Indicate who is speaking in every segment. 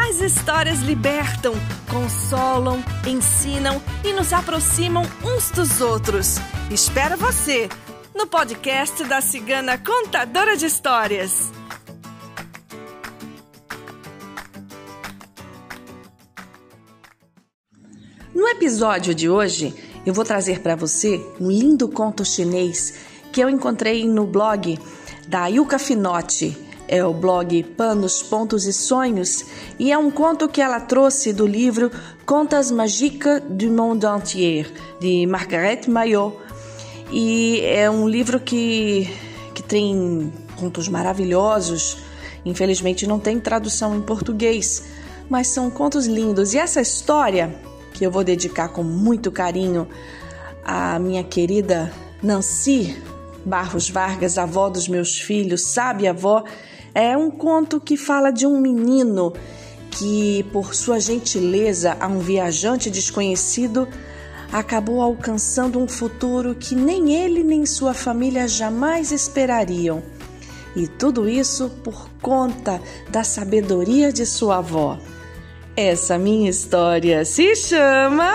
Speaker 1: As histórias libertam, consolam, ensinam e nos aproximam uns dos outros. Espero você no podcast da Cigana Contadora de Histórias. No episódio de hoje, eu vou trazer para você um lindo conto chinês que eu encontrei no blog da Yuka Finotti é o blog Panos, Pontos e Sonhos, e é um conto que ela trouxe do livro Contas Magiques du Monde Entier, de Margaret Maillot. E é um livro que, que tem contos maravilhosos, infelizmente não tem tradução em português, mas são contos lindos. E essa história, que eu vou dedicar com muito carinho à minha querida Nancy Barros Vargas, avó dos meus filhos, sabe avó, é um conto que fala de um menino que, por sua gentileza a um viajante desconhecido, acabou alcançando um futuro que nem ele nem sua família jamais esperariam. E tudo isso por conta da sabedoria de sua avó. Essa minha história se chama.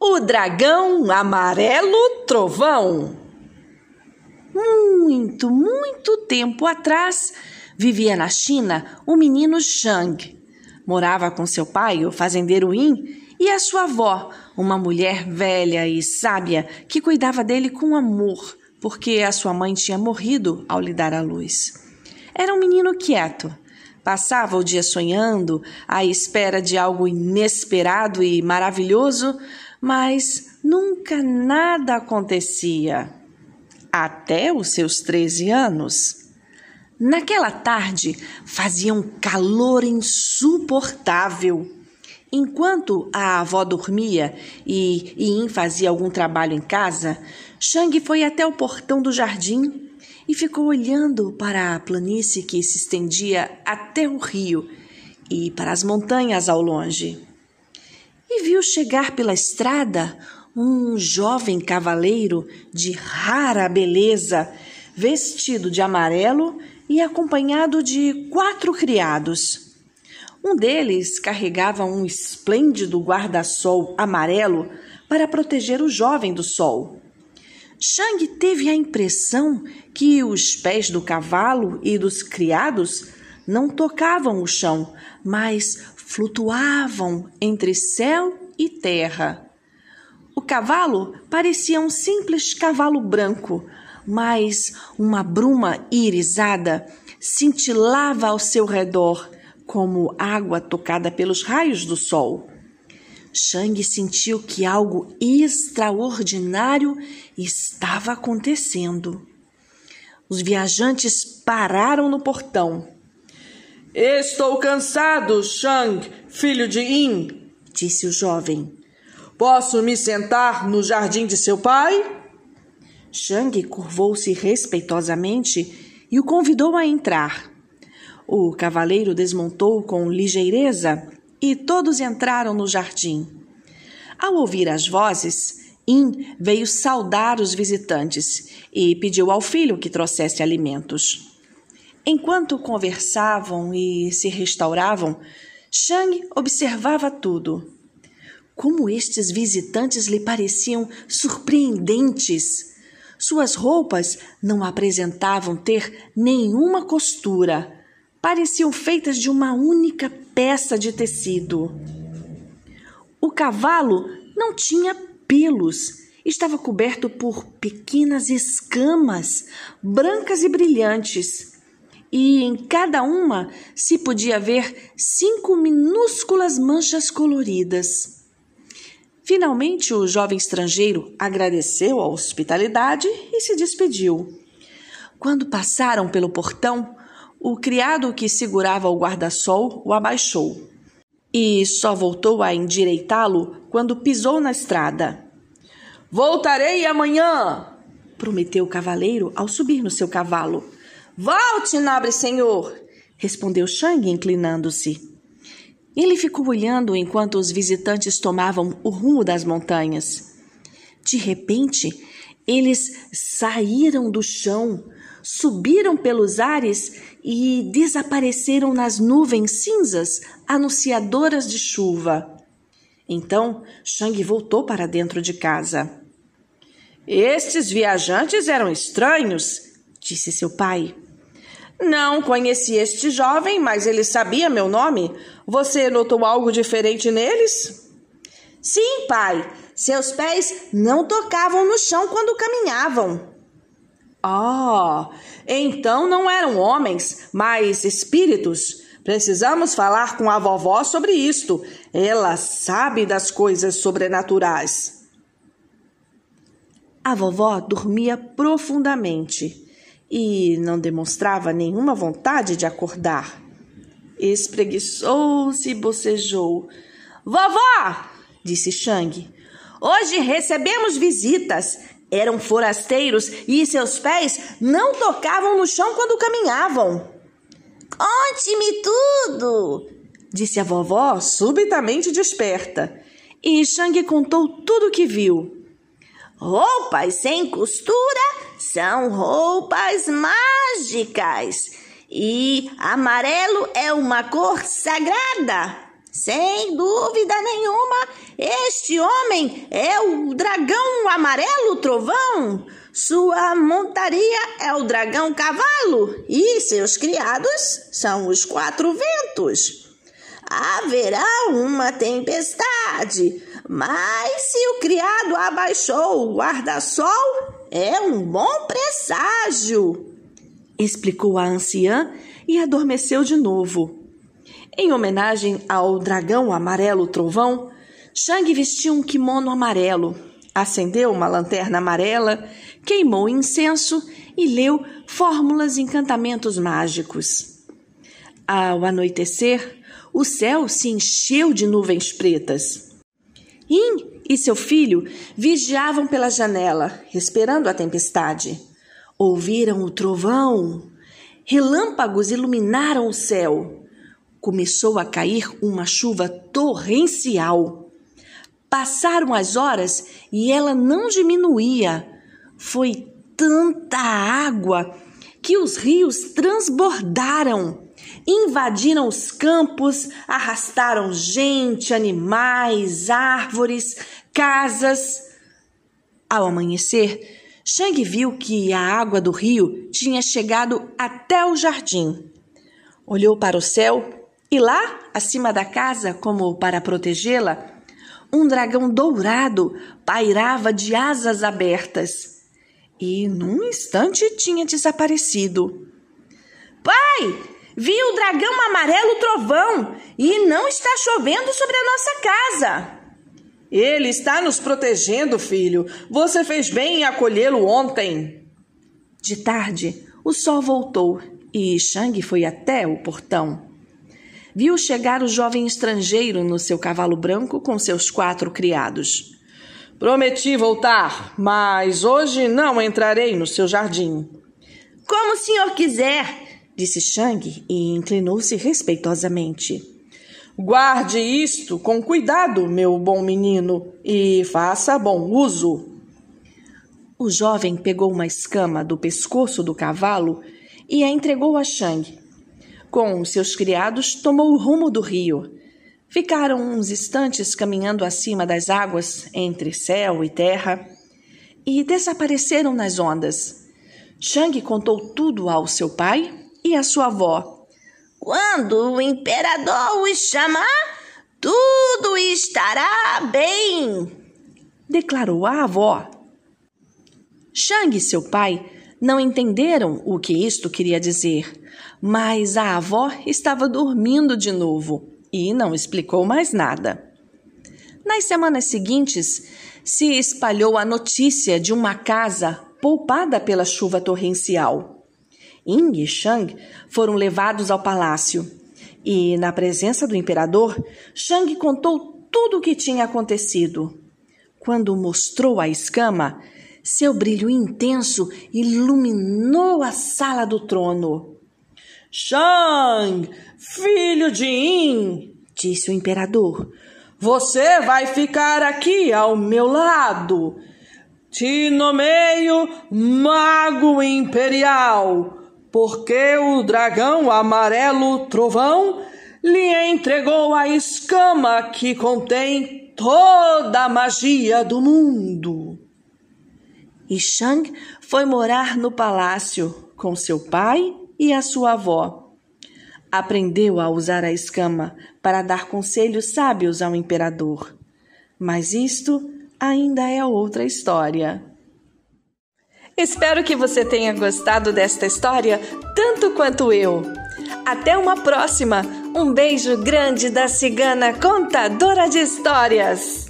Speaker 1: O Dragão Amarelo Trovão muito, muito tempo atrás, vivia na China o menino Shang. Morava com seu pai, o fazendeiro Yin, e a sua avó, uma mulher velha e sábia que cuidava dele com amor, porque a sua mãe tinha morrido ao lhe dar a luz. Era um menino quieto. Passava o dia sonhando, à espera de algo inesperado e maravilhoso, mas nunca nada acontecia até os seus 13 anos. Naquela tarde fazia um calor insuportável. Enquanto a avó dormia e Yin fazia algum trabalho em casa, Shang foi até o portão do jardim e ficou olhando para a planície que se estendia até o rio e para as montanhas ao longe. E viu chegar pela estrada um jovem cavaleiro de rara beleza, vestido de amarelo e acompanhado de quatro criados. Um deles carregava um esplêndido guarda-sol amarelo para proteger o jovem do sol. Shang teve a impressão que os pés do cavalo e dos criados não tocavam o chão, mas flutuavam entre céu e terra. O cavalo parecia um simples cavalo branco, mas uma bruma irisada cintilava ao seu redor, como água tocada pelos raios do sol. Shang sentiu que algo extraordinário estava acontecendo. Os viajantes pararam no portão.
Speaker 2: Estou cansado, Shang, filho de Yin, disse o jovem. Posso me sentar no jardim de seu pai?
Speaker 1: Shang curvou-se respeitosamente e o convidou a entrar. O cavaleiro desmontou com ligeireza e todos entraram no jardim. Ao ouvir as vozes, In veio saudar os visitantes e pediu ao filho que trouxesse alimentos. Enquanto conversavam e se restauravam, Shang observava tudo como estes visitantes lhe pareciam surpreendentes. Suas roupas não apresentavam ter nenhuma costura, pareciam feitas de uma única peça de tecido. O cavalo não tinha pelos, estava coberto por pequenas escamas, brancas e brilhantes. E em cada uma se podia ver cinco minúsculas manchas coloridas. Finalmente, o jovem estrangeiro agradeceu a hospitalidade e se despediu. Quando passaram pelo portão, o criado que segurava o guarda-sol o abaixou. e só voltou a endireitá-lo quando pisou na estrada.
Speaker 2: Voltarei amanhã,
Speaker 1: prometeu o cavaleiro ao subir no seu cavalo.
Speaker 2: Volte, nobre senhor,
Speaker 1: respondeu Shang, inclinando-se. Ele ficou olhando enquanto os visitantes tomavam o rumo das montanhas. De repente, eles saíram do chão, subiram pelos ares e desapareceram nas nuvens cinzas anunciadoras de chuva. Então, Shang voltou para dentro de casa.
Speaker 2: Estes viajantes eram estranhos, disse seu pai. Não conheci este jovem, mas ele sabia meu nome. Você notou algo diferente neles?
Speaker 3: Sim, pai. Seus pés não tocavam no chão quando caminhavam.
Speaker 2: Ah, então não eram homens, mas espíritos. Precisamos falar com a vovó sobre isto. Ela sabe das coisas sobrenaturais.
Speaker 1: A vovó dormia profundamente e não demonstrava nenhuma vontade de acordar. Espreguiçou-se e bocejou.
Speaker 3: Vovó! disse Shang. Hoje recebemos visitas. Eram forasteiros e seus pés não tocavam no chão quando caminhavam.
Speaker 4: Conte-me tudo!
Speaker 1: disse a vovó, subitamente desperta. E Shang contou tudo o que viu.
Speaker 4: Roupas sem costura são roupas mágicas. E amarelo é uma cor sagrada. Sem dúvida nenhuma, este homem é o dragão amarelo trovão. Sua montaria é o dragão cavalo e seus criados são os quatro ventos. Haverá uma tempestade, mas se o criado abaixou o guarda-sol, é um bom presságio,
Speaker 1: explicou a anciã e adormeceu de novo. Em homenagem ao dragão amarelo trovão, Shang vestiu um kimono amarelo, acendeu uma lanterna amarela, queimou incenso e leu fórmulas e encantamentos mágicos. Ao anoitecer, o céu se encheu de nuvens pretas. Yin e seu filho vigiavam pela janela, esperando a tempestade. Ouviram o trovão. Relâmpagos iluminaram o céu. Começou a cair uma chuva torrencial. Passaram as horas e ela não diminuía. Foi tanta água que os rios transbordaram invadiram os campos, arrastaram gente, animais, árvores, casas. Ao amanhecer, Shang viu que a água do rio tinha chegado até o jardim. Olhou para o céu e lá, acima da casa, como para protegê-la, um dragão dourado pairava de asas abertas. E num instante tinha desaparecido.
Speaker 3: Pai! Vi o dragão amarelo trovão e não está chovendo sobre a nossa casa.
Speaker 2: Ele está nos protegendo, filho. Você fez bem em acolhê-lo ontem.
Speaker 1: De tarde, o sol voltou e Shang foi até o portão. Viu chegar o jovem estrangeiro no seu cavalo branco com seus quatro criados.
Speaker 2: Prometi voltar, mas hoje não entrarei no seu jardim.
Speaker 3: Como o senhor quiser,
Speaker 1: disse Shang e inclinou-se respeitosamente.
Speaker 2: Guarde isto com cuidado, meu bom menino, e faça bom uso.
Speaker 1: O jovem pegou uma escama do pescoço do cavalo e a entregou a Shang. Com seus criados, tomou o rumo do rio. Ficaram uns instantes caminhando acima das águas, entre céu e terra, e desapareceram nas ondas. Shang contou tudo ao seu pai e a sua avó.
Speaker 4: Quando o imperador os chamar, tudo estará bem,
Speaker 1: declarou a avó. Shang e seu pai não entenderam o que isto queria dizer, mas a avó estava dormindo de novo e não explicou mais nada. Nas semanas seguintes, se espalhou a notícia de uma casa poupada pela chuva torrencial. Ying e Shang foram levados ao palácio E, na presença do imperador, Shang contou tudo o que tinha acontecido. Quando mostrou a escama, seu brilho intenso iluminou a sala do trono.
Speaker 2: Shang, filho de In,
Speaker 1: disse o imperador,
Speaker 2: você vai ficar aqui ao meu lado. Te nomeio Mago Imperial, porque o dragão amarelo trovão lhe entregou a escama que contém toda a magia do mundo.
Speaker 1: E Shang foi morar no palácio com seu pai e a sua avó. Aprendeu a usar a escama para dar conselhos sábios ao imperador. Mas isto ainda é outra história. Espero que você tenha gostado desta história tanto quanto eu. Até uma próxima! Um beijo grande da cigana contadora de histórias!